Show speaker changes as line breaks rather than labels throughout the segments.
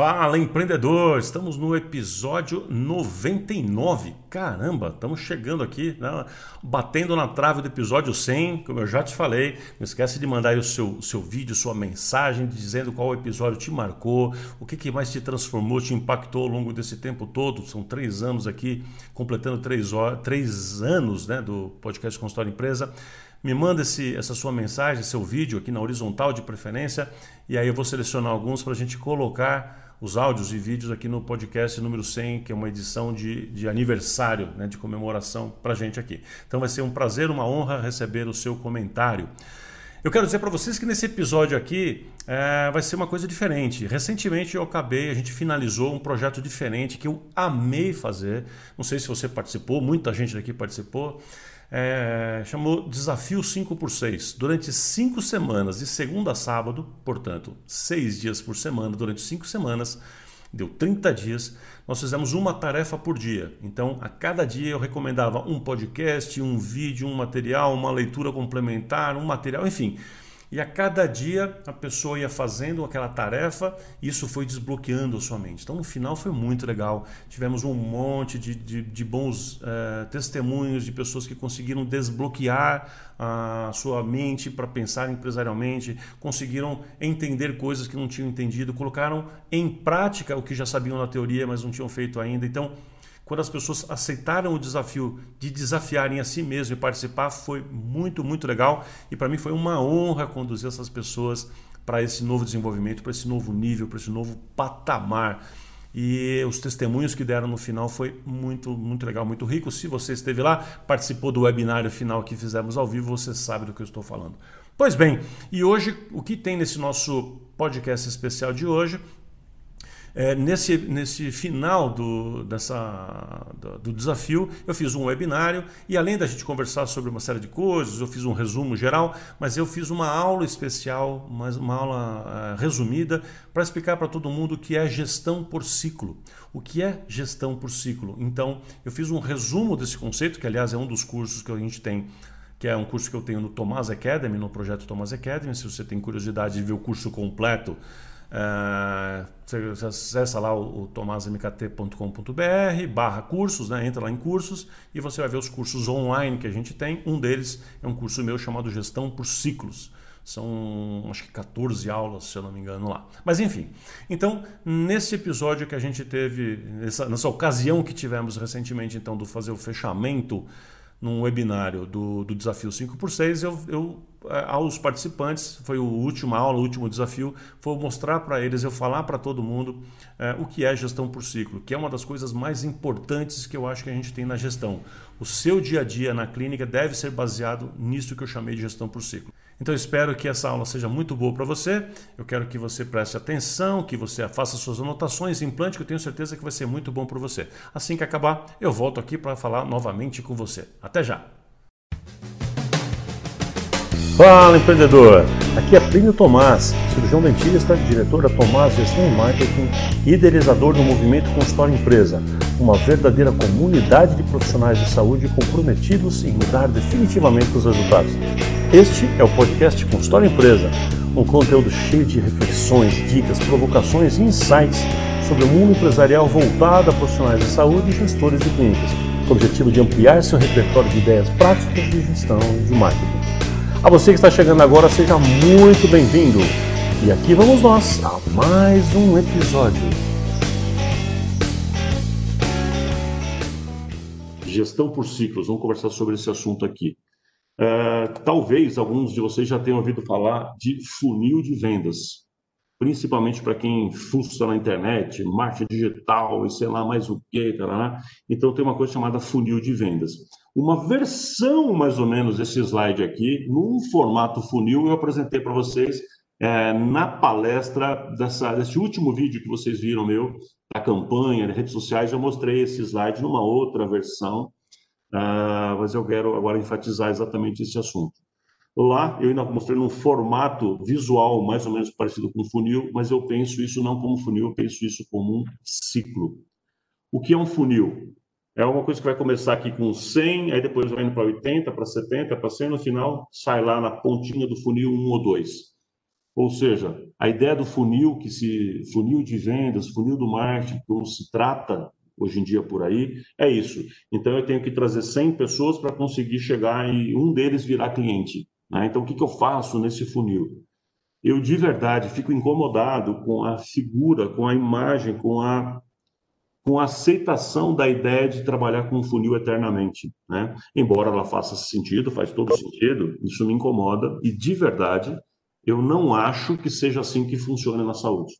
Fala empreendedor, estamos no episódio 99. Caramba, estamos chegando aqui, né? batendo na trave do episódio 100, como eu já te falei. Não esquece de mandar aí o seu, seu vídeo, sua mensagem, dizendo qual episódio te marcou, o que, que mais te transformou, te impactou ao longo desse tempo todo. São três anos aqui, completando três, três anos né, do podcast Consultório Empresa. Me manda esse, essa sua mensagem, seu vídeo aqui na horizontal de preferência, e aí eu vou selecionar alguns para a gente colocar os áudios e vídeos aqui no podcast número 100, que é uma edição de, de aniversário, né, de comemoração para a gente aqui. Então vai ser um prazer, uma honra receber o seu comentário. Eu quero dizer para vocês que nesse episódio aqui é, vai ser uma coisa diferente. Recentemente eu acabei, a gente finalizou um projeto diferente que eu amei fazer. Não sei se você participou, muita gente daqui participou é, chamou Desafio 5 por 6. Durante cinco semanas, de segunda a sábado, portanto, seis dias por semana, durante cinco semanas, deu 30 dias, nós fizemos uma tarefa por dia. Então, a cada dia eu recomendava um podcast, um vídeo, um material, uma leitura complementar, um material, enfim. E a cada dia a pessoa ia fazendo aquela tarefa e isso foi desbloqueando a sua mente. Então no final foi muito legal. Tivemos um monte de, de, de bons uh, testemunhos de pessoas que conseguiram desbloquear a sua mente para pensar empresarialmente, conseguiram entender coisas que não tinham entendido, colocaram em prática o que já sabiam na teoria, mas não tinham feito ainda. Então quando as pessoas aceitaram o desafio de desafiarem a si mesmo e participar, foi muito, muito legal. E para mim foi uma honra conduzir essas pessoas para esse novo desenvolvimento, para esse novo nível, para esse novo patamar. E os testemunhos que deram no final foi muito, muito legal, muito rico. Se você esteve lá, participou do webinário final que fizemos ao vivo, você sabe do que eu estou falando. Pois bem, e hoje o que tem nesse nosso podcast especial de hoje é, nesse, nesse final do, dessa, do, desafio, eu fiz um webinário e além da gente conversar sobre uma série de coisas, eu fiz um resumo geral, mas eu fiz uma aula especial, uma aula uh, resumida, para explicar para todo mundo o que é gestão por ciclo. O que é gestão por ciclo? Então, eu fiz um resumo desse conceito, que aliás é um dos cursos que a gente tem que é um curso que eu tenho no Tomás Academy, no projeto Tomás Academy. Se você tem curiosidade de ver o curso completo, Uh, você acessa lá o, o tomasmkt.com.br barra cursos, né? entra lá em cursos e você vai ver os cursos online que a gente tem. Um deles é um curso meu chamado Gestão por Ciclos. São acho que 14 aulas, se eu não me engano, lá. Mas enfim, então nesse episódio que a gente teve, nessa, nessa ocasião que tivemos recentemente, então, do fazer o fechamento num webinário do, do Desafio 5 por 6 eu, eu aos participantes, foi o última aula, o último desafio, foi mostrar para eles, eu falar para todo mundo é, o que é gestão por ciclo, que é uma das coisas mais importantes que eu acho que a gente tem na gestão. O seu dia a dia na clínica deve ser baseado nisso que eu chamei de gestão por ciclo. Então espero que essa aula seja muito boa para você. Eu quero que você preste atenção, que você faça suas anotações, implante, que eu tenho certeza que vai ser muito bom para você. Assim que acabar, eu volto aqui para falar novamente com você. Até já! Fala empreendedor! Aqui é Plínio Tomás, cirurgião dentista, diretor da Tomás Gestão e Marketing e idealizador do movimento Consultório Empresa, uma verdadeira comunidade de profissionais de saúde comprometidos em mudar definitivamente os resultados. Este é o podcast Consultório Empresa, um conteúdo cheio de reflexões, dicas, provocações e insights sobre o mundo empresarial voltado a profissionais de saúde e gestores de clínicas, com o objetivo de ampliar seu repertório de ideias práticas de gestão e de marketing. A você que está chegando agora, seja muito bem-vindo. E aqui vamos nós a mais um episódio. Gestão por ciclos, vamos conversar sobre esse assunto aqui. Uh, talvez alguns de vocês já tenham ouvido falar de funil de vendas, principalmente para quem fuça na internet, marketing digital e sei lá mais o que. Então tem uma coisa chamada funil de vendas uma versão mais ou menos desse slide aqui, num formato funil, eu apresentei para vocês é, na palestra dessa, desse último vídeo que vocês viram meu, da campanha, de redes sociais, eu mostrei esse slide numa outra versão, uh, mas eu quero agora enfatizar exatamente esse assunto. Lá eu ainda mostrei num formato visual mais ou menos parecido com funil, mas eu penso isso não como funil, eu penso isso como um ciclo. O que é um funil? É uma coisa que vai começar aqui com 100, aí depois vai indo para 80, para 70, para 100, no final sai lá na pontinha do funil 1 ou 2. Ou seja, a ideia do funil, que se funil de vendas, funil do marketing, como se trata hoje em dia por aí, é isso. Então eu tenho que trazer 100 pessoas para conseguir chegar e um deles virar cliente. Né? Então o que, que eu faço nesse funil? Eu de verdade fico incomodado com a figura, com a imagem, com a com a aceitação da ideia de trabalhar com um funil eternamente, né? Embora ela faça sentido, faz todo sentido, isso me incomoda e de verdade eu não acho que seja assim que funciona na saúde.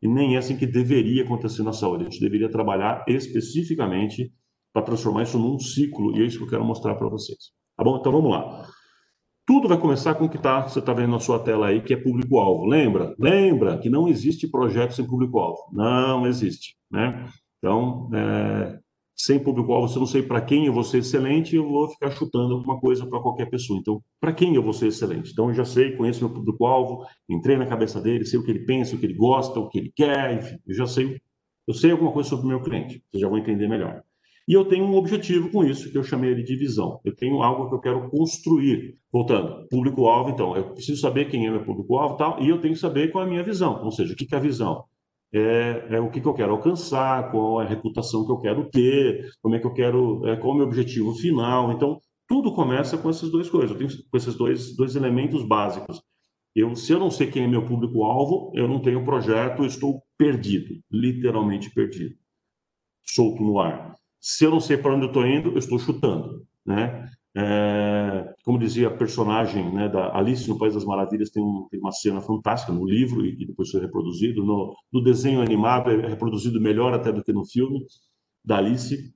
E nem é assim que deveria acontecer na saúde. A gente deveria trabalhar especificamente para transformar isso num ciclo, e é isso que eu quero mostrar para vocês. Tá bom? Então vamos lá. Tudo vai começar com o que tá, você está vendo na sua tela aí, que é público-alvo. Lembra? Lembra que não existe projeto sem público-alvo. Não existe. Né? Então, é, sem público-alvo, eu não sei para quem eu vou ser excelente, eu vou ficar chutando alguma coisa para qualquer pessoa. Então, para quem eu vou ser excelente? Então, eu já sei, conheço meu público-alvo, entrei na cabeça dele, sei o que ele pensa, o que ele gosta, o que ele quer, enfim, eu já sei, eu sei alguma coisa sobre o meu cliente, vocês já vão entender melhor. E eu tenho um objetivo com isso, que eu chamei de visão. Eu tenho algo que eu quero construir. Voltando, público-alvo, então, eu preciso saber quem é meu público-alvo e tal, e eu tenho que saber qual é a minha visão. Ou seja, o que é a visão? É, é o que, que, eu quero alcançar, qual é a reputação que eu quero ter, como é que eu quero, é, qual é o meu objetivo final. Então, tudo começa com essas duas coisas, eu tenho, com esses dois, dois elementos básicos. Eu, se eu não sei quem é meu público-alvo, eu não tenho projeto, eu estou perdido, literalmente perdido, solto no ar. Se eu não sei para onde eu estou indo, eu estou chutando, né? É, como dizia a personagem né, da Alice no País das Maravilhas, tem, um, tem, uma cena fantástica no livro e, e depois foi reproduzido. No, no, desenho animado é reproduzido melhor até do que no filme da Alice,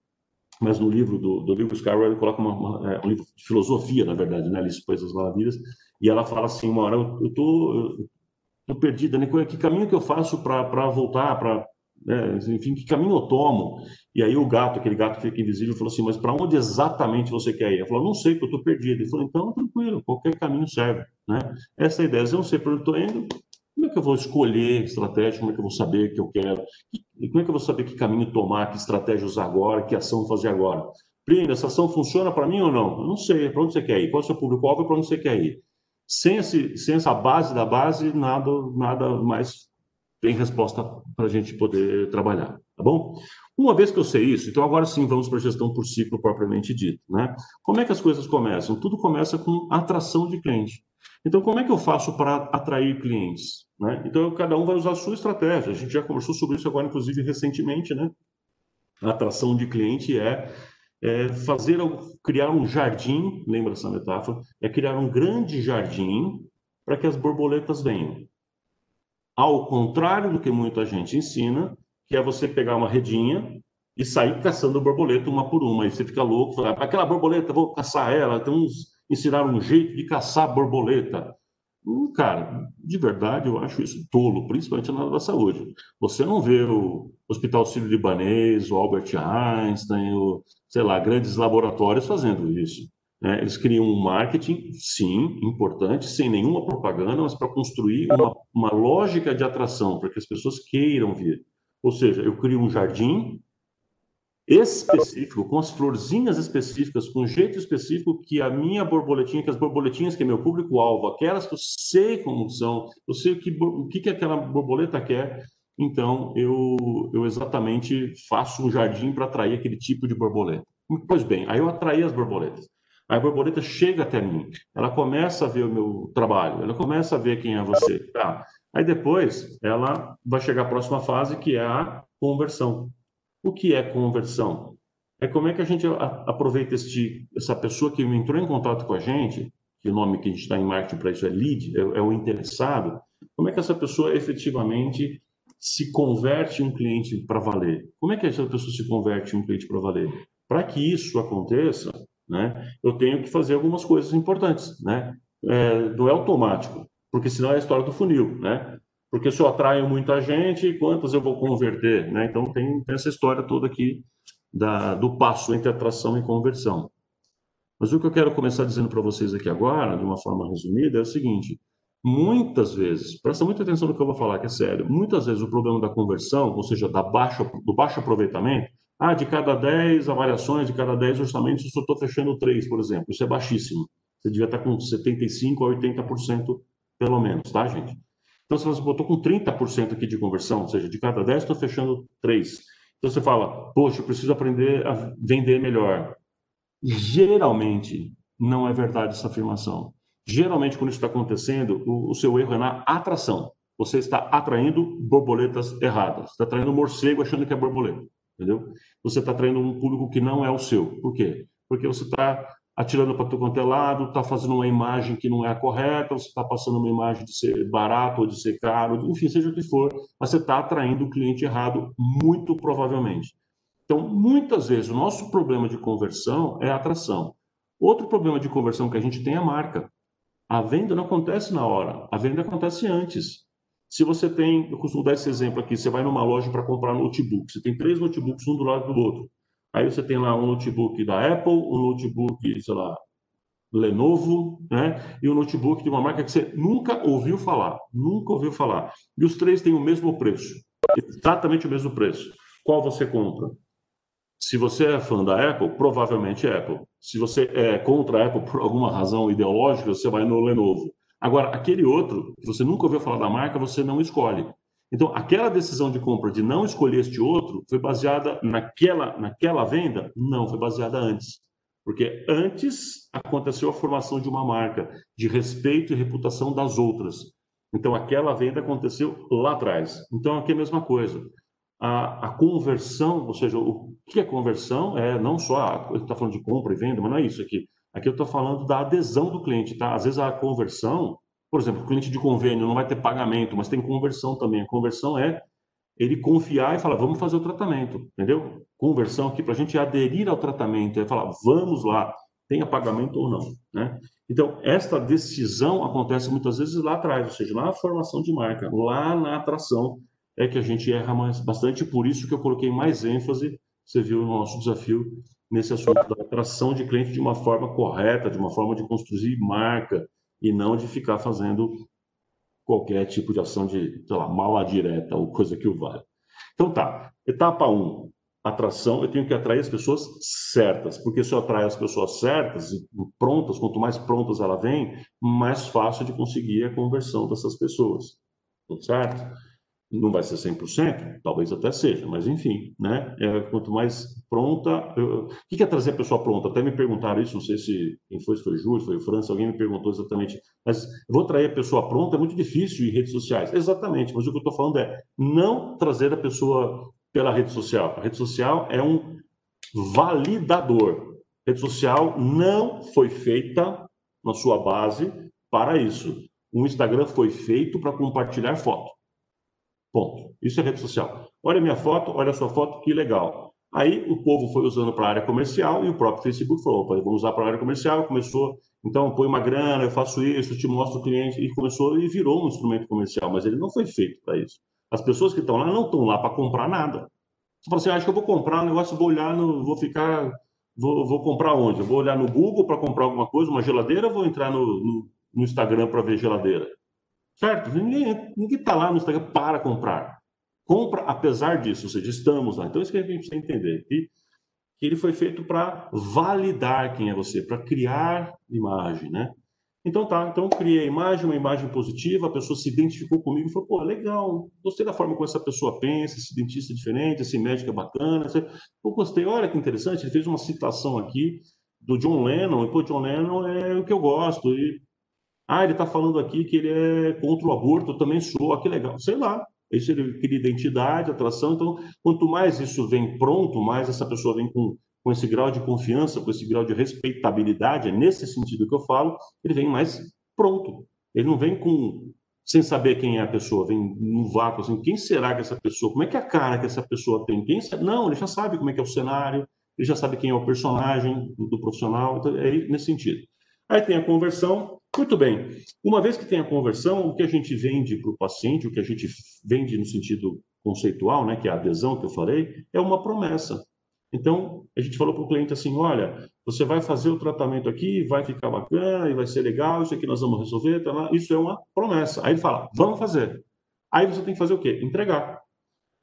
mas no livro do, do Lewis Carroll ele coloca uma, uma, é, um livro de filosofia, na verdade, né, Alice no País das Maravilhas, e ela fala assim, uma hora, eu, tô perdida, né? Que caminho que eu faço para voltar, para né? enfim, que caminho eu tomo? E aí o gato, aquele gato que fica invisível, falou assim, mas para onde exatamente você quer ir? Ele falou, não sei, porque eu estou perdido. Ele falou, então, tranquilo, qualquer caminho serve. Né? Essa é a ideia, eu não sei para onde estou indo, como é que eu vou escolher estratégia, como é que eu vou saber o que eu quero, e como é que eu vou saber que caminho tomar, que estratégia usar agora, que ação fazer agora? Primo, essa ação funciona para mim ou não? Eu não sei, para onde você quer ir? Qual é o seu público-alvo para onde você quer ir? Sem, esse, sem essa base da base, nada, nada mais tem resposta para a gente poder trabalhar, tá bom? Uma vez que eu sei isso, então agora sim vamos para a gestão por ciclo propriamente dito, né? Como é que as coisas começam? Tudo começa com atração de cliente. Então, como é que eu faço para atrair clientes? Né? Então, cada um vai usar a sua estratégia. A gente já conversou sobre isso agora, inclusive, recentemente, né? A atração de cliente é, é fazer, criar um jardim, lembra essa metáfora? É criar um grande jardim para que as borboletas venham. Ao contrário do que muita gente ensina, que é você pegar uma redinha e sair caçando borboleta uma por uma. E você fica louco, fala, aquela borboleta, vou caçar ela. Então, uns ensinaram um jeito de caçar borboleta. Hum, cara, de verdade, eu acho isso tolo, principalmente na área da saúde. Você não vê o Hospital Sírio-Libanês, o Albert Einstein, o, sei lá, grandes laboratórios fazendo isso. Né? Eles criam um marketing, sim, importante, sem nenhuma propaganda, mas para construir uma, uma lógica de atração, para que as pessoas queiram vir. Ou seja, eu crio um jardim específico, com as florzinhas específicas, com um jeito específico que a minha borboletinha, que as borboletinhas que é meu público-alvo, aquelas que eu sei como são, eu sei o que, o que, que aquela borboleta quer, então eu, eu exatamente faço um jardim para atrair aquele tipo de borboleta. Pois bem, aí eu atraí as borboletas. A borboleta chega até mim, ela começa a ver o meu trabalho, ela começa a ver quem é você. Tá. Aí depois ela vai chegar à próxima fase, que é a conversão. O que é conversão? É como é que a gente aproveita este, essa pessoa que entrou em contato com a gente, que o nome que a gente está em marketing para isso é lead, é, é o interessado, como é que essa pessoa efetivamente se converte em um cliente para valer? Como é que essa pessoa se converte em um cliente para valer? Para que isso aconteça, né, eu tenho que fazer algumas coisas importantes, né? É, não é automático, porque senão é a história do funil, né? Porque se eu atraio muita gente, quantas eu vou converter, né? Então tem, tem essa história toda aqui da, do passo entre atração e conversão. Mas o que eu quero começar dizendo para vocês aqui agora, de uma forma resumida, é o seguinte: muitas vezes, presta muita atenção no que eu vou falar, que é sério, muitas vezes o problema da conversão, ou seja, da baixa, do baixo aproveitamento, ah, de cada 10 avaliações, de cada 10 orçamentos, eu só estou fechando 3, por exemplo. Isso é baixíssimo. Você devia estar com 75% a 80% pelo menos, tá, gente? Então, se você botou com 30% aqui de conversão, ou seja, de cada 10, estou fechando 3. Então, você fala, poxa, eu preciso aprender a vender melhor. Geralmente, não é verdade essa afirmação. Geralmente, quando isso está acontecendo, o, o seu erro é na atração. Você está atraindo borboletas erradas. Está atraindo morcego achando que é borboleta. Entendeu? Você está atraindo um público que não é o seu. Por quê? Porque você está atirando para todo é lado, está fazendo uma imagem que não é a correta, você está passando uma imagem de ser barato ou de ser caro, enfim, seja o que for, mas você está atraindo o cliente errado, muito provavelmente. Então, muitas vezes, o nosso problema de conversão é a atração. Outro problema de conversão que a gente tem é a marca. A venda não acontece na hora, a venda acontece antes. Se você tem, eu costumo dar esse exemplo aqui, você vai numa loja para comprar notebook, você tem três notebooks um do lado do outro. Aí você tem lá um notebook da Apple, um notebook, sei lá, Lenovo, né? E um notebook de uma marca que você nunca ouviu falar, nunca ouviu falar. E os três têm o mesmo preço, exatamente o mesmo preço. Qual você compra? Se você é fã da Apple, provavelmente é Apple. Se você é contra a Apple por alguma razão ideológica, você vai no Lenovo. Agora, aquele outro, que você nunca ouviu falar da marca, você não escolhe. Então, aquela decisão de compra de não escolher este outro foi baseada naquela, naquela venda? Não, foi baseada antes. Porque antes aconteceu a formação de uma marca de respeito e reputação das outras. Então, aquela venda aconteceu lá atrás. Então, aqui é a mesma coisa. A, a conversão, ou seja, o que é conversão? É não só, a, está falando de compra e venda, mas não é isso aqui. Aqui eu estou falando da adesão do cliente, tá? Às vezes a conversão, por exemplo, o cliente de convênio não vai ter pagamento, mas tem conversão também. A conversão é ele confiar e falar, vamos fazer o tratamento, entendeu? Conversão aqui para a gente aderir ao tratamento, é falar, vamos lá, tenha pagamento ou não, né? Então, esta decisão acontece muitas vezes lá atrás, ou seja, na formação de marca, lá na atração, é que a gente erra mais, bastante, por isso que eu coloquei mais ênfase, você viu no nosso desafio, nesse assunto da atração de cliente de uma forma correta, de uma forma de construir marca e não de ficar fazendo qualquer tipo de ação de, sei lá, mala direta ou coisa que o vale. Então tá, etapa 1, um, atração, eu tenho que atrair as pessoas certas, porque se eu atrair as pessoas certas e prontas, quanto mais prontas ela vem, mais fácil de conseguir a conversão dessas pessoas, certo? Não vai ser 100%? Talvez até seja, mas enfim, né? É, quanto mais pronta... Eu... O que é trazer a pessoa pronta? Até me perguntaram isso, não sei se quem foi, se foi Júlio, foi França, alguém me perguntou exatamente. Mas vou trazer a pessoa pronta, é muito difícil em redes sociais. Exatamente, mas o que eu estou falando é não trazer a pessoa pela rede social. A rede social é um validador. A rede social não foi feita na sua base para isso. O Instagram foi feito para compartilhar foto. Ponto. Isso é rede social. Olha a minha foto, olha sua foto, que legal. Aí o povo foi usando para a área comercial e o próprio Facebook falou: opa, vamos usar para a área comercial. Começou, então põe uma grana, eu faço isso, te mostro o cliente. E começou e virou um instrumento comercial, mas ele não foi feito para isso. As pessoas que estão lá não estão lá para comprar nada. Você fala assim: ah, acho que eu vou comprar um negócio, vou olhar, no, vou ficar. Vou, vou comprar onde? Eu vou olhar no Google para comprar alguma coisa, uma geladeira, ou vou entrar no, no, no Instagram para ver geladeira? Certo? Ninguém está lá no Instagram para comprar. Compra apesar disso, ou seja, estamos lá. Então, isso que a gente precisa entender. Que, que ele foi feito para validar quem é você, para criar imagem, né? Então tá, então criei a imagem, uma imagem positiva, a pessoa se identificou comigo e falou, pô, legal, gostei da forma como essa pessoa pensa, esse dentista é diferente, esse médico é bacana, eu gostei, olha que interessante, ele fez uma citação aqui do John Lennon, e pô, John Lennon é o que eu gosto, e ah, ele está falando aqui que ele é contra o aborto, também sou, ah, que legal. Sei lá, isso ele cria identidade, atração. Então, quanto mais isso vem pronto, mais essa pessoa vem com, com esse grau de confiança, com esse grau de respeitabilidade, é nesse sentido que eu falo, ele vem mais pronto. Ele não vem com sem saber quem é a pessoa, vem no vácuo, assim, quem será que essa pessoa, como é que é a cara que essa pessoa tem? Quem Não, ele já sabe como é que é o cenário, ele já sabe quem é o personagem do profissional, então é nesse sentido. Aí tem a conversão, muito bem. Uma vez que tem a conversão, o que a gente vende para o paciente, o que a gente vende no sentido conceitual, né, que é a adesão que eu falei, é uma promessa. Então, a gente falou para o cliente assim: olha, você vai fazer o tratamento aqui, vai ficar bacana e vai ser legal, isso aqui nós vamos resolver, tá isso é uma promessa. Aí ele fala: vamos fazer. Aí você tem que fazer o quê? Entregar.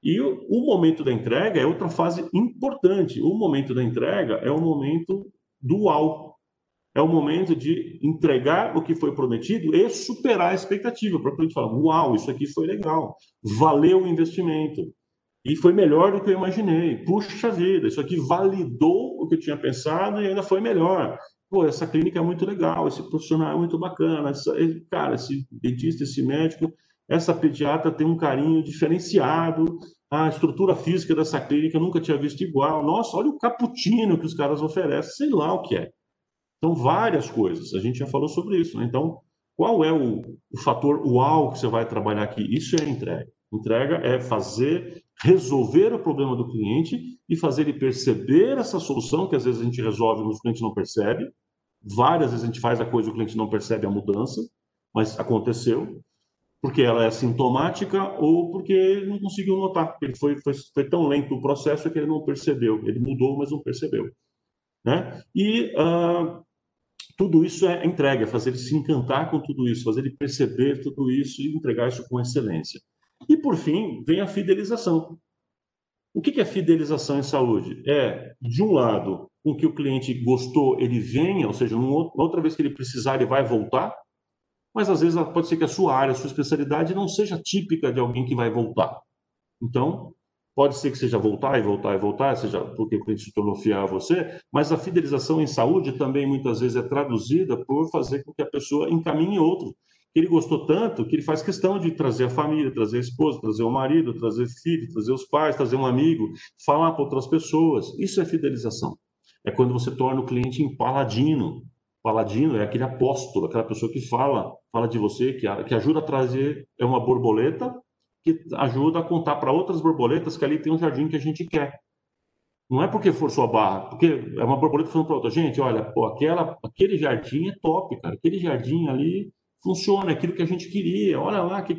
E o, o momento da entrega é outra fase importante. O momento da entrega é o momento dual.
É o momento de entregar o que foi prometido e superar a expectativa, para o cliente falar, uau, isso aqui foi legal, valeu o investimento, e foi melhor do que eu imaginei. Puxa vida, isso aqui validou o que eu tinha pensado e ainda foi melhor. Pô, essa clínica é muito legal, esse profissional é muito bacana, essa, cara, esse dentista, esse médico, essa pediatra tem um carinho diferenciado, a estrutura física dessa clínica eu nunca tinha visto igual. Nossa, olha o cappuccino que os caras oferecem, sei lá o que é. Então, várias coisas. A gente já falou sobre isso. Né? Então, qual é o, o fator uau que você vai trabalhar aqui? Isso é entrega. Entrega é fazer, resolver o problema do cliente e fazer ele perceber essa solução, que às vezes a gente resolve, mas o cliente não percebe. Várias vezes a gente faz a coisa e o cliente não percebe a mudança, mas aconteceu porque ela é sintomática ou porque ele não conseguiu notar. Ele foi, foi, foi tão lento o processo que ele não percebeu. Ele mudou, mas não percebeu. Né? E uh, tudo isso é entrega, é fazer ele se encantar com tudo isso, fazer ele perceber tudo isso e entregar isso com excelência. E, por fim, vem a fidelização. O que é fidelização em saúde? É, de um lado, com que o cliente gostou, ele venha, ou seja, outra vez que ele precisar, ele vai voltar, mas às vezes pode ser que a sua área, a sua especialidade não seja típica de alguém que vai voltar. Então, pode ser que seja voltar e voltar e voltar, seja porque o cliente se tornou fiel a você, mas a fidelização em saúde também muitas vezes é traduzida por fazer com que a pessoa encaminhe outro. Ele gostou tanto que ele faz questão de trazer a família, trazer a esposa, trazer o marido, trazer o filho, trazer os pais, trazer um amigo, falar para outras pessoas. Isso é fidelização. É quando você torna o cliente em paladino, Paladino é aquele apóstolo, aquela pessoa que fala, fala de você, que, que ajuda a trazer, é uma borboleta que ajuda a contar para outras borboletas que ali tem um jardim que a gente quer. Não é porque forçou a barra, porque é uma borboleta falando para outra gente, olha, pô, aquela, aquele jardim é top, cara, aquele jardim ali funciona, é aquilo que a gente queria, olha lá, que,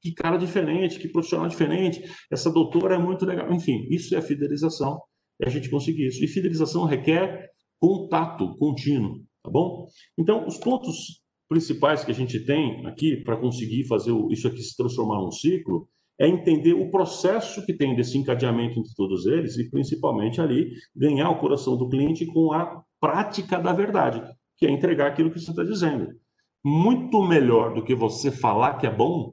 que, cara diferente, que profissional diferente, essa doutora é muito legal, enfim, isso é fidelização, é a gente conseguir isso. E fidelização requer contato contínuo. Tá bom? Então, os pontos principais que a gente tem aqui para conseguir fazer isso aqui se transformar num ciclo é entender o processo que tem desse encadeamento entre todos eles e, principalmente, ali, ganhar o coração do cliente com a prática da verdade, que é entregar aquilo que você está dizendo. Muito melhor do que você falar que é bom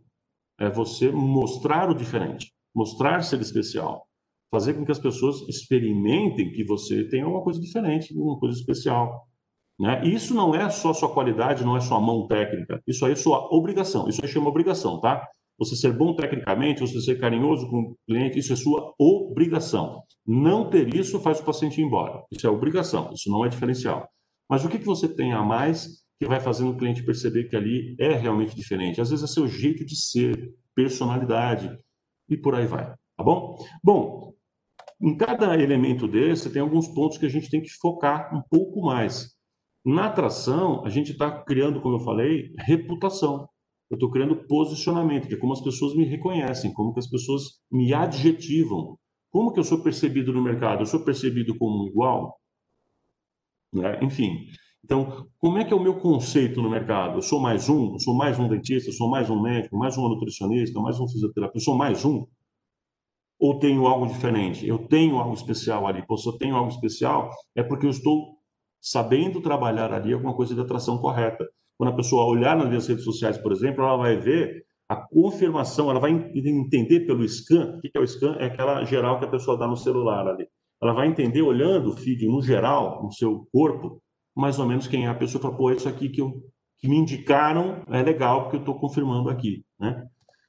é você mostrar o diferente, mostrar ser especial, fazer com que as pessoas experimentem que você tem uma coisa diferente, uma coisa especial. Né? E isso não é só sua qualidade, não é sua mão técnica. Isso aí é sua obrigação. Isso aí chama obrigação, tá? Você ser bom tecnicamente, você ser carinhoso com o cliente, isso é sua obrigação. Não ter isso faz o paciente ir embora. Isso é obrigação, isso não é diferencial. Mas o que, que você tem a mais que vai fazendo o cliente perceber que ali é realmente diferente? Às vezes é seu jeito de ser, personalidade e por aí vai. Tá bom? Bom, em cada elemento desse tem alguns pontos que a gente tem que focar um pouco mais. Na atração, a gente está criando, como eu falei, reputação. Eu estou criando posicionamento, que é como as pessoas me reconhecem, como que as pessoas me adjetivam. Como que eu sou percebido no mercado? Eu sou percebido como igual? Né? Enfim, então, como é que é o meu conceito no mercado? Eu sou mais um? Eu sou mais um dentista? Eu sou mais um médico? Mais um nutricionista? Mais um fisioterapeuta? Eu sou mais um? Ou tenho algo diferente? Eu tenho algo especial ali. se eu tenho algo especial, é porque eu estou sabendo trabalhar ali alguma coisa de atração correta. Quando a pessoa olhar nas redes sociais, por exemplo, ela vai ver a confirmação, ela vai entender pelo scan, o que é o scan? É aquela geral que a pessoa dá no celular ali. Ela vai entender olhando o feed no geral, no seu corpo, mais ou menos quem é a pessoa, fala, pô, isso aqui que, eu, que me indicaram é legal, porque eu estou confirmando aqui, né?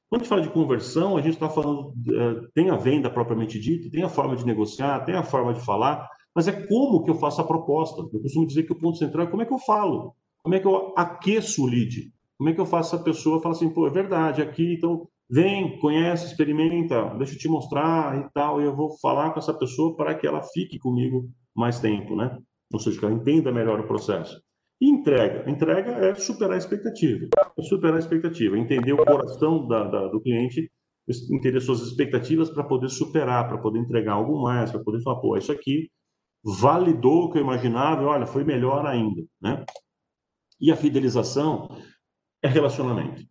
Quando a gente fala de conversão, a gente está falando, uh, tem a venda propriamente dita, tem a forma de negociar, tem a forma de falar, mas é como que eu faço a proposta. Eu costumo dizer que o ponto central é como é que eu falo, como é que eu aqueço o lead, como é que eu faço a pessoa falar assim, pô, é verdade, aqui, então vem, conhece, experimenta, deixa eu te mostrar e tal, e eu vou falar com essa pessoa para que ela fique comigo mais tempo, né? Ou seja, que ela entenda melhor o processo. E entrega. Entrega é superar a expectativa. É superar a expectativa, entender o coração da, da, do cliente, entender suas expectativas para poder superar, para poder entregar algo mais, para poder falar, pô, isso aqui validou o que eu imaginava, olha, foi melhor ainda, né? E a fidelização é relacionamento.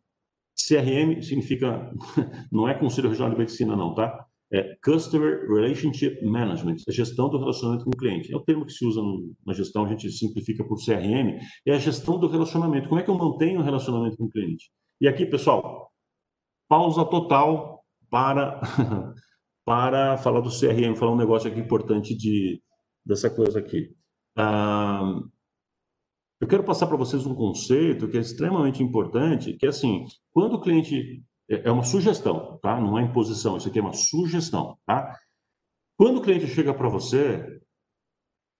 CRM significa, não é Conselho Regional de Medicina não, tá? é Customer Relationship Management, a gestão do relacionamento com o cliente. É o termo que se usa na gestão, a gente simplifica por CRM, é a gestão do relacionamento. Como é que eu mantenho o relacionamento com o cliente? E aqui, pessoal, pausa total para, para falar do CRM, falar um negócio aqui importante de, dessa coisa aqui. Ah, eu quero passar para vocês um conceito que é extremamente importante, que é assim, quando o cliente é, é uma sugestão, tá? Não é imposição, isso aqui é uma sugestão, tá? Quando o cliente chega para você,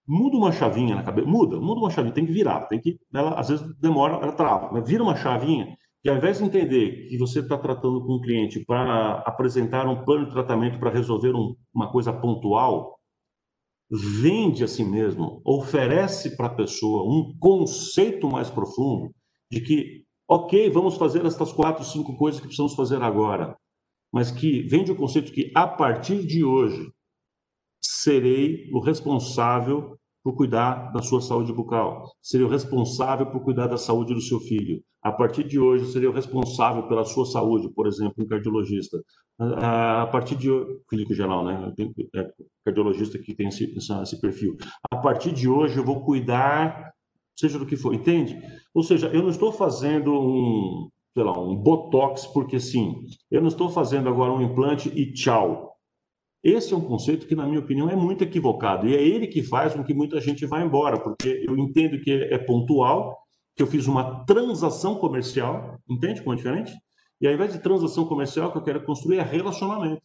muda uma chavinha na cabeça, muda, muda uma chavinha, tem que virar, tem que, ela às vezes demora, ela trava, mas vira uma chavinha que ao invés de entender que você está tratando com o cliente para apresentar um plano de tratamento para resolver um, uma coisa pontual, vende a si mesmo, oferece para a pessoa um conceito mais profundo de que Ok, vamos fazer estas quatro, cinco coisas que precisamos fazer agora, mas que vende o conceito que a partir de hoje serei o responsável por cuidar da sua saúde bucal, serei o responsável por cuidar da saúde do seu filho. A partir de hoje, serei o responsável pela sua saúde, por exemplo, um cardiologista. A partir de hoje, clínico geral, né? É cardiologista que tem esse, esse perfil. A partir de hoje, eu vou cuidar seja do que for, entende? Ou seja, eu não estou fazendo um, sei lá, um botox porque sim. Eu não estou fazendo agora um implante e tchau. Esse é um conceito que, na minha opinião, é muito equivocado. E é ele que faz com que muita gente vá embora, porque eu entendo que é pontual, que eu fiz uma transação comercial, entende como é diferente? E ao invés de transação comercial, o que eu quero construir é relacionamento.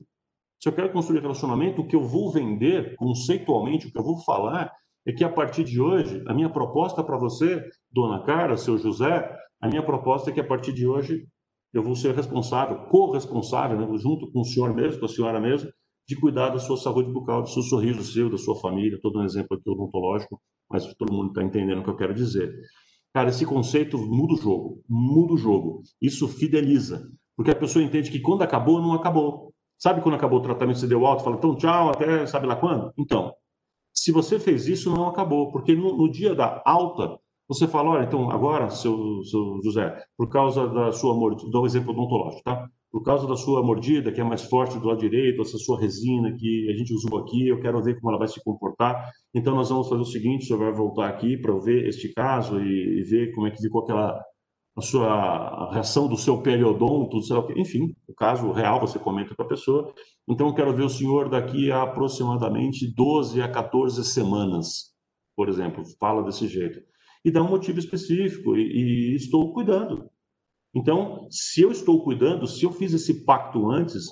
Se eu quero construir relacionamento, o que eu vou vender conceitualmente, o que eu vou falar, é que a partir de hoje, a minha proposta para você, dona Cara, seu José, a minha proposta é que a partir de hoje eu vou ser responsável, corresponsável, né, junto com o senhor mesmo, com a senhora mesmo, de cuidar da sua saúde bucal, do seu sorriso seu, da sua família, todo um exemplo aqui odontológico, mas todo mundo está entendendo o que eu quero dizer. Cara, esse conceito muda o jogo, muda o jogo. Isso fideliza, porque a pessoa entende que quando acabou, não acabou. Sabe quando acabou o tratamento, você deu alto, fala, então tchau, até sabe lá quando? Então, se você fez isso, não acabou, porque no, no dia da alta, você fala, olha, então agora, seu, seu José, por causa da sua mordida, dou um exemplo odontológico, tá? Por causa da sua mordida, que é mais forte do lado direito, essa sua resina que a gente usou aqui, eu quero ver como ela vai se comportar. Então, nós vamos fazer o seguinte: o senhor vai voltar aqui para ver este caso e, e ver como é que ficou aquela a sua reação do seu periodonto, enfim, o caso real você comenta com a pessoa. Então, eu quero ver o senhor daqui a aproximadamente 12 a 14 semanas, por exemplo, fala desse jeito. E dá um motivo específico, e, e estou cuidando. Então, se eu estou cuidando, se eu fiz esse pacto antes,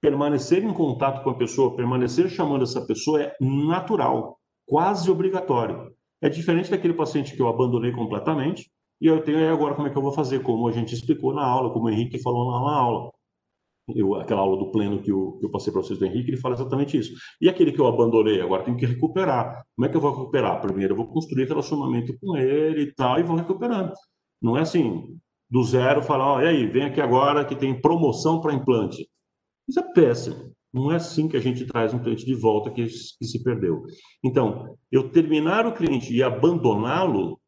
permanecer em contato com a pessoa, permanecer chamando essa pessoa é natural, quase obrigatório. É diferente daquele paciente que eu abandonei completamente, e eu tenho agora como é que eu vou fazer, como a gente explicou na aula, como o Henrique falou lá na aula. Eu, aquela aula do pleno que eu, que eu passei para vocês do Henrique, ele fala exatamente isso. E aquele que eu abandonei, agora tenho que recuperar. Como é que eu vou recuperar? Primeiro eu vou construir relacionamento com ele e tal, e vou recuperando. Não é assim, do zero, falar, oh, e aí, vem aqui agora que tem promoção para implante. Isso é péssimo. Não é assim que a gente traz um cliente de volta que, que se perdeu. Então, eu terminar o cliente e abandoná-lo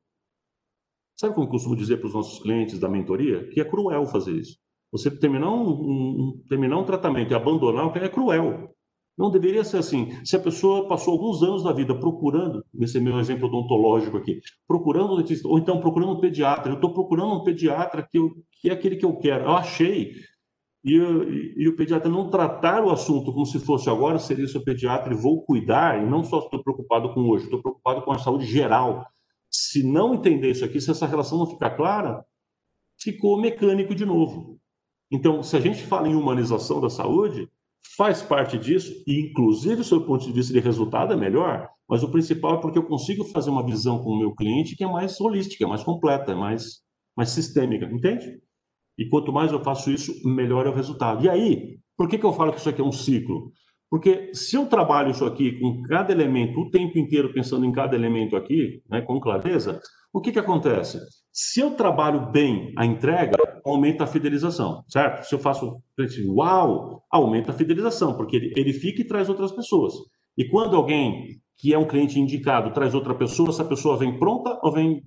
Sabe como eu costumo dizer para os nossos clientes da mentoria? Que é cruel fazer isso. Você terminar um, um, terminar um tratamento e abandonar o que é cruel. Não deveria ser assim. Se a pessoa passou alguns anos da vida procurando, nesse meu exemplo odontológico aqui, procurando um dentista, ou então procurando um pediatra, eu estou procurando um pediatra que, eu, que é aquele que eu quero. Eu achei. E, e, e, o pediatra não tratar o assunto como se fosse agora, seria seu pediatra e vou cuidar, e não só estou preocupado com hoje, estou preocupado com a saúde geral se não entender isso aqui, se essa relação não ficar clara, ficou mecânico de novo. Então, se a gente fala em humanização da saúde, faz parte disso, e inclusive, sob o ponto de vista de resultado, é melhor, mas o principal é porque eu consigo fazer uma visão com o meu cliente que é mais holística, é mais completa, é mais, mais sistêmica, entende? E quanto mais eu faço isso, melhor é o resultado. E aí, por que, que eu falo que isso aqui é um ciclo? Porque se eu trabalho isso aqui com cada elemento, o tempo inteiro pensando em cada elemento aqui, né, com clareza, o que, que acontece? Se eu trabalho bem a entrega, aumenta a fidelização, certo? Se eu faço, uau, aumenta a fidelização, porque ele, ele fica e traz outras pessoas. E quando alguém que é um cliente indicado traz outra pessoa, essa pessoa vem pronta ou vem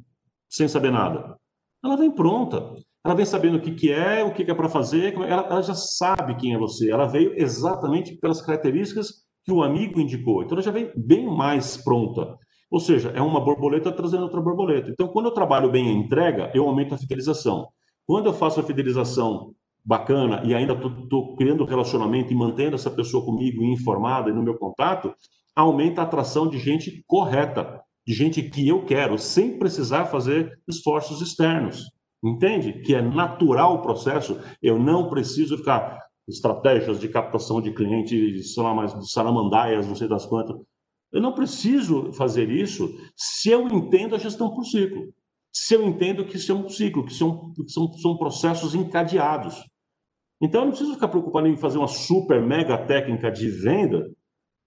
sem saber nada? Ela vem pronta. Ela vem sabendo o que, que é, o que, que é para fazer, ela, ela, já sabe quem é você. Ela veio exatamente pelas características que o amigo indicou. Então ela já vem bem mais pronta. Ou seja, é uma borboleta trazendo outra borboleta. Então, quando eu trabalho bem a entrega, eu aumento a fidelização. Quando eu faço a fidelização bacana e ainda estou criando relacionamento e mantendo essa pessoa comigo informada e no meu contato, aumenta a atração de gente correta, de gente que eu quero, sem precisar fazer esforços externos. Entende? Que é natural o processo, eu não preciso ficar estratégias de captação de clientes, sei lá, mais de saramandaias, não sei das quantas. Eu não preciso fazer isso se eu entendo a gestão por ciclo. Se eu entendo que isso é um ciclo, que são, são, são processos encadeados. Então, eu não preciso ficar preocupado em fazer uma super mega técnica de venda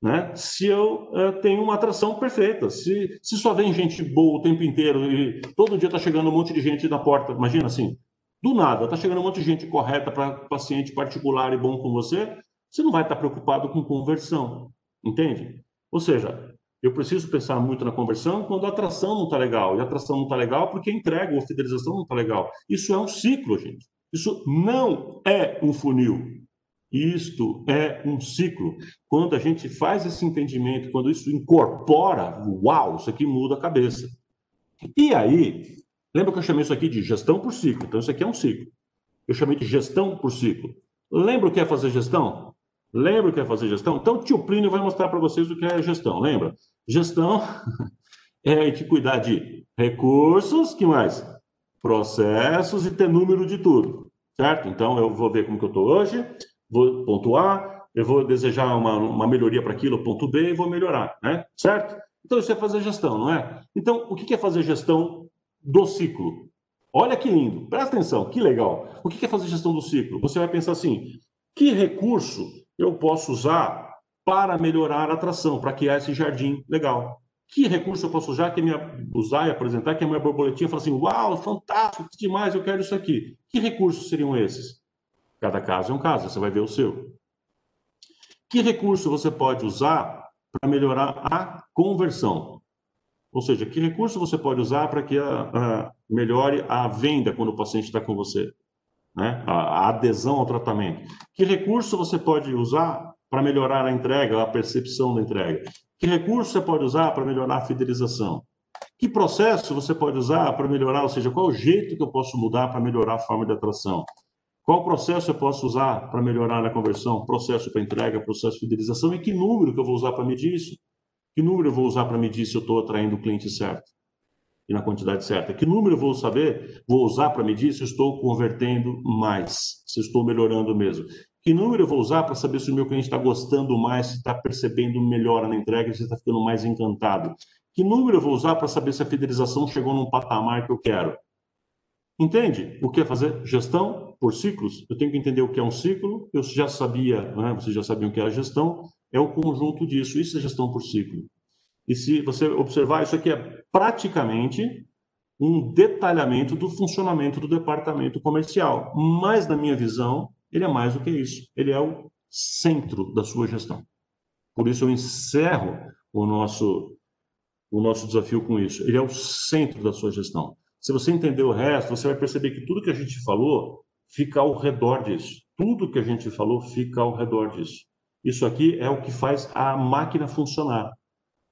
né? se eu uh, tenho uma atração perfeita. Se, se só vem gente boa o tempo inteiro e todo dia está chegando um monte de gente na porta, imagina assim, do nada, está chegando um monte de gente correta para paciente particular e bom com você, você não vai estar tá preocupado com conversão, entende? Ou seja, eu preciso pensar muito na conversão quando a atração não está legal. E a atração não está legal porque a entrega ou a fidelização não está legal. Isso é um ciclo, gente. Isso não é um funil. Isto é um ciclo. Quando a gente faz esse entendimento, quando isso incorpora, uau, isso aqui muda a cabeça. E aí, lembra que eu chamei isso aqui de gestão por ciclo? Então, isso aqui é um ciclo. Eu chamei de gestão por ciclo. Lembra o que é fazer gestão? Lembra o que é fazer gestão? Então, o tio Plínio vai mostrar para vocês o que é gestão. Lembra? Gestão é de cuidar de recursos, que mais? Processos e ter número de tudo, certo? Então, eu vou ver como que eu estou hoje vou ponto A, eu vou desejar uma, uma melhoria para aquilo, ponto B, e vou melhorar, né? Certo? Então, isso é fazer gestão, não é? Então, o que é fazer gestão do ciclo? Olha que lindo, presta atenção, que legal. O que é fazer gestão do ciclo? Você vai pensar assim: que recurso eu posso usar para melhorar a atração, para criar esse jardim legal? Que recurso eu posso usar, que minha, usar e apresentar que a minha borboletinha fala assim: uau, fantástico, demais, eu quero isso aqui. Que recursos seriam esses? Cada caso é um caso, você vai ver o seu. Que recurso você pode usar para melhorar a conversão? Ou seja, que recurso você pode usar para que a, a, melhore a venda quando o paciente está com você? Né? A, a adesão ao tratamento. Que recurso você pode usar para melhorar a entrega, a percepção da entrega? Que recurso você pode usar para melhorar a fidelização? Que processo você pode usar para melhorar, ou seja, qual é o jeito que eu posso mudar para melhorar a forma de atração? Qual processo eu posso usar para melhorar a conversão? Processo para entrega, processo de fidelização e que número que eu vou usar para medir isso? Que número eu vou usar para medir se eu estou atraindo o cliente certo e na quantidade certa? Que número eu vou saber, vou usar para medir se eu estou convertendo mais, se eu estou melhorando mesmo? Que número eu vou usar para saber se o meu cliente está gostando mais, se está percebendo melhora na entrega, se está ficando mais encantado? Que número eu vou usar para saber se a fidelização chegou num patamar que eu quero? Entende o que é fazer gestão por ciclos? Eu tenho que entender o que é um ciclo. Eu já sabia, né? vocês já sabiam o que é a gestão. É o conjunto disso. Isso é gestão por ciclo. E se você observar, isso aqui é praticamente um detalhamento do funcionamento do departamento comercial. Mas, na minha visão, ele é mais do que isso. Ele é o centro da sua gestão. Por isso, eu encerro o nosso, o nosso desafio com isso. Ele é o centro da sua gestão. Se você entender o resto, você vai perceber que tudo que a gente falou fica ao redor disso. Tudo que a gente falou fica ao redor disso. Isso aqui é o que faz a máquina funcionar.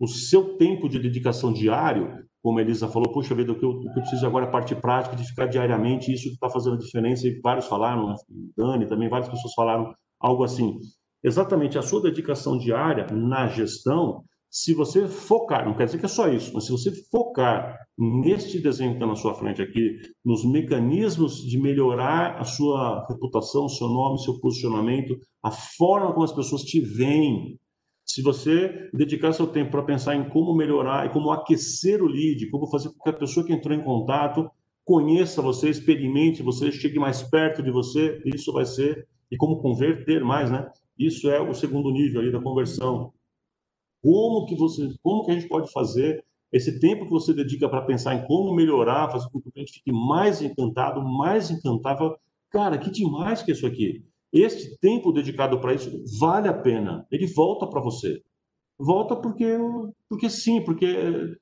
O seu tempo de dedicação diário, como a Elisa falou, puxa vida, o que eu, o que eu preciso agora é a parte prática de ficar diariamente, isso que está fazendo a diferença, e vários falaram, né? Dani também, várias pessoas falaram algo assim. Exatamente, a sua dedicação diária na gestão se você focar, não quer dizer que é só isso, mas se você focar neste desenho que está na sua frente aqui, nos mecanismos de melhorar a sua reputação, seu nome, seu posicionamento, a forma como as pessoas te veem, se você dedicar seu tempo para pensar em como melhorar e como aquecer o lead, como fazer com que a pessoa que entrou em contato conheça você, experimente você, chegue mais perto de você, isso vai ser, e como converter mais, né? Isso é o segundo nível aí da conversão. Como que você, como que a gente pode fazer esse tempo que você dedica para pensar em como melhorar, fazer com que o cliente fique mais encantado, mais encantável. Cara, que demais que é isso aqui. Este tempo dedicado para isso vale a pena. Ele volta para você. Volta porque porque sim, porque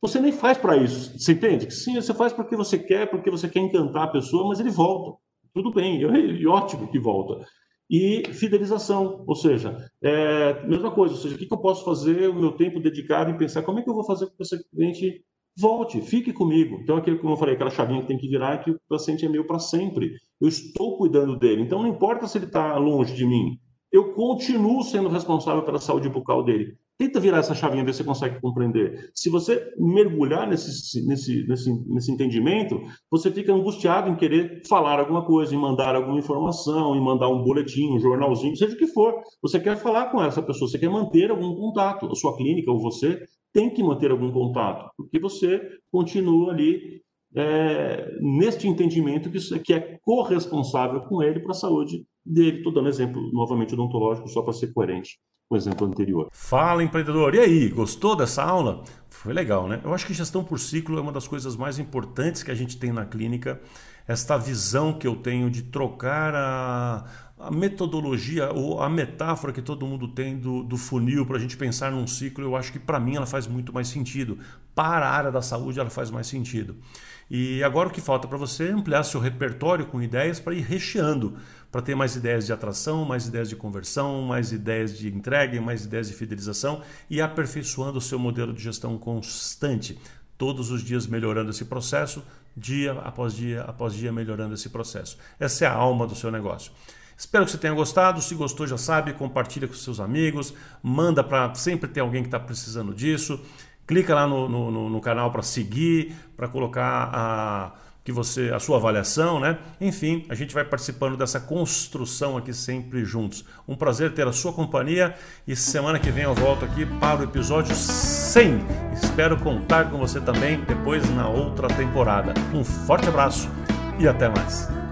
você nem faz para isso. Você entende? Sim, você faz porque você quer, porque você quer encantar a pessoa, mas ele volta. Tudo bem, e ótimo que volta. E fidelização, ou seja, é, mesma coisa, ou seja, o que, que eu posso fazer o meu tempo dedicado em pensar como é que eu vou fazer com que esse cliente volte, fique comigo. Então, aquilo como eu falei, aquela chavinha que tem que virar é que o paciente é meu para sempre. Eu estou cuidando dele. Então, não importa se ele está longe de mim, eu continuo sendo responsável pela saúde bucal dele. Tenta virar essa chavinha, ver se você consegue compreender. Se você mergulhar nesse, nesse, nesse, nesse entendimento, você fica angustiado em querer falar alguma coisa, em mandar alguma informação, em mandar um boletim, um jornalzinho, seja o que for. Você quer falar com essa pessoa, você quer manter algum contato. A sua clínica ou você tem que manter algum contato, porque você continua ali é, neste entendimento que, que é corresponsável com ele para a saúde dele. Estou dando exemplo novamente odontológico só para ser coerente o exemplo anterior.
Fala, empreendedor. E aí, gostou dessa aula? Foi legal, né? Eu acho que gestão por ciclo é uma das coisas mais importantes que a gente tem na clínica. Esta visão que eu tenho de trocar a, a metodologia ou a metáfora que todo mundo tem do, do funil para a gente pensar num ciclo, eu acho que para mim ela faz muito mais sentido. Para a área da saúde ela faz mais sentido. E agora o que falta para você é ampliar seu repertório com ideias para ir recheando, para ter mais ideias de atração, mais ideias de conversão, mais ideias de entrega, mais ideias de fidelização e aperfeiçoando o seu modelo de gestão constante. Todos os dias melhorando esse processo, dia após dia após dia melhorando esse processo. Essa é a alma do seu negócio. Espero que você tenha gostado. Se gostou, já sabe, compartilha com seus amigos, manda para sempre ter alguém que está precisando disso. Clica lá no, no, no canal para seguir, para colocar a, que você a sua avaliação, né? Enfim, a gente vai participando dessa construção aqui sempre juntos. Um prazer ter a sua companhia e semana que vem eu volto aqui para o episódio 100. Espero contar com você também depois na outra temporada. Um forte abraço e até mais.